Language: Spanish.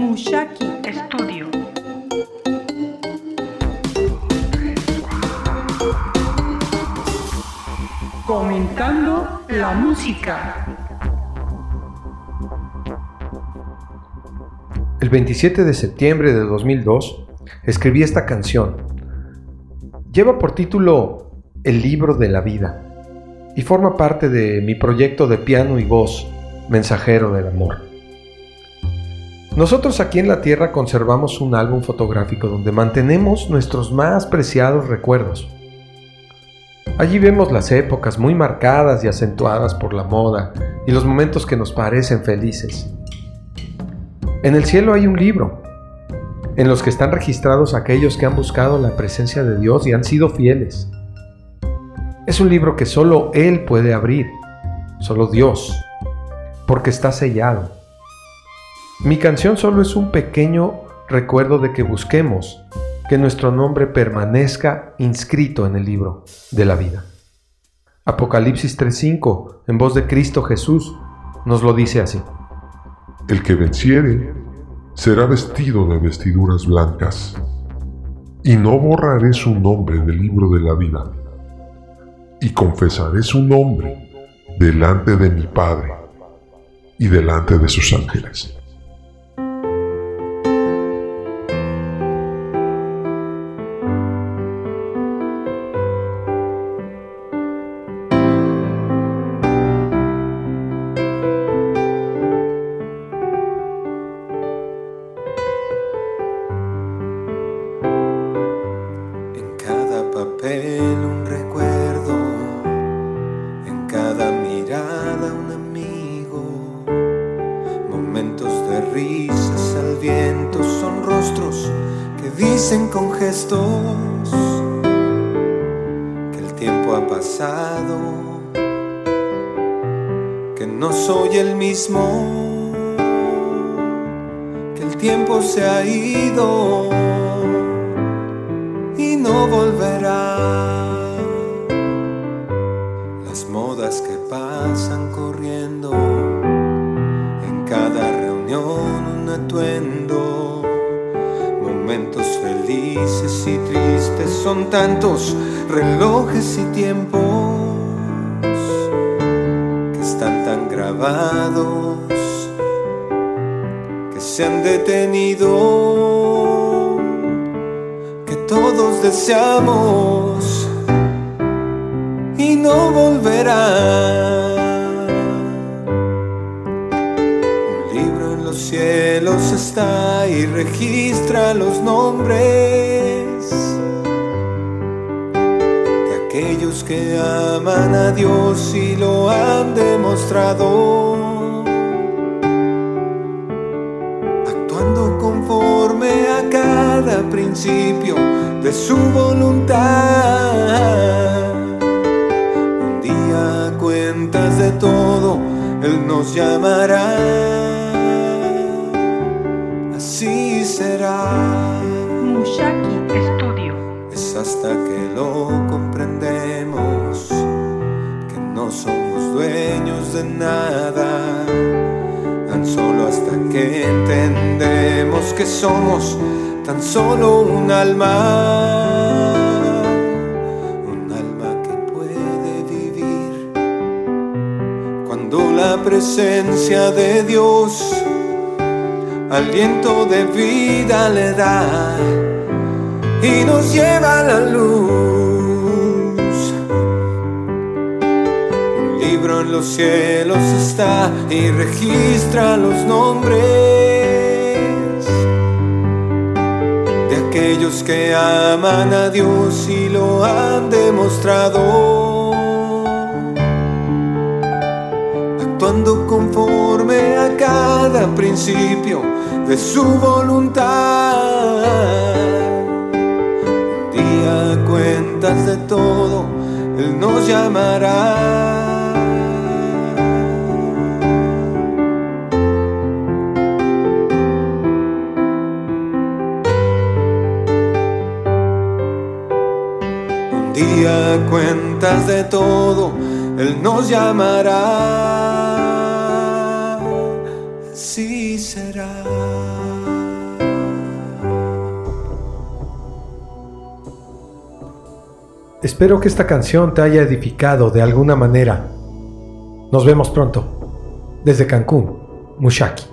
Mushaki Studio. Comentando la música. El 27 de septiembre de 2002 escribí esta canción. Lleva por título El libro de la vida y forma parte de mi proyecto de piano y voz, Mensajero del Amor. Nosotros aquí en la Tierra conservamos un álbum fotográfico donde mantenemos nuestros más preciados recuerdos. Allí vemos las épocas muy marcadas y acentuadas por la moda y los momentos que nos parecen felices. En el cielo hay un libro, en los que están registrados aquellos que han buscado la presencia de Dios y han sido fieles. Es un libro que solo Él puede abrir, solo Dios, porque está sellado. Mi canción solo es un pequeño recuerdo de que busquemos que nuestro nombre permanezca inscrito en el libro de la vida. Apocalipsis 3:5, en voz de Cristo Jesús, nos lo dice así. El que venciere será vestido de vestiduras blancas, y no borraré su nombre del libro de la vida, y confesaré su nombre delante de mi Padre y delante de sus ángeles. Cada mirada un amigo, momentos de risas al viento son rostros que dicen con gestos que el tiempo ha pasado, que no soy el mismo, que el tiempo se ha ido y no volverá. Que pasan corriendo, en cada reunión un atuendo, momentos felices y tristes, son tantos relojes y tiempos que están tan grabados que se han detenido que todos deseamos y no volverá. Un libro en los cielos está y registra los nombres de aquellos que aman a Dios y lo han demostrado. Actuando conforme a cada principio de su voluntad. Nos llamará. Así será. Mushaki Studio. Es hasta que lo comprendemos que no somos dueños de nada. Tan solo hasta que entendemos que somos tan solo un alma. Presencia de Dios aliento de vida le da y nos lleva a la luz. Un libro en los cielos está y registra los nombres de aquellos que aman a Dios y lo han demostrado. Actuando conforme a cada principio de su voluntad un día cuentas de todo, Él nos llamará. Un día cuentas de todo, Él nos llamará sí será. Espero que esta canción te haya edificado de alguna manera. Nos vemos pronto. Desde Cancún, Mushaki.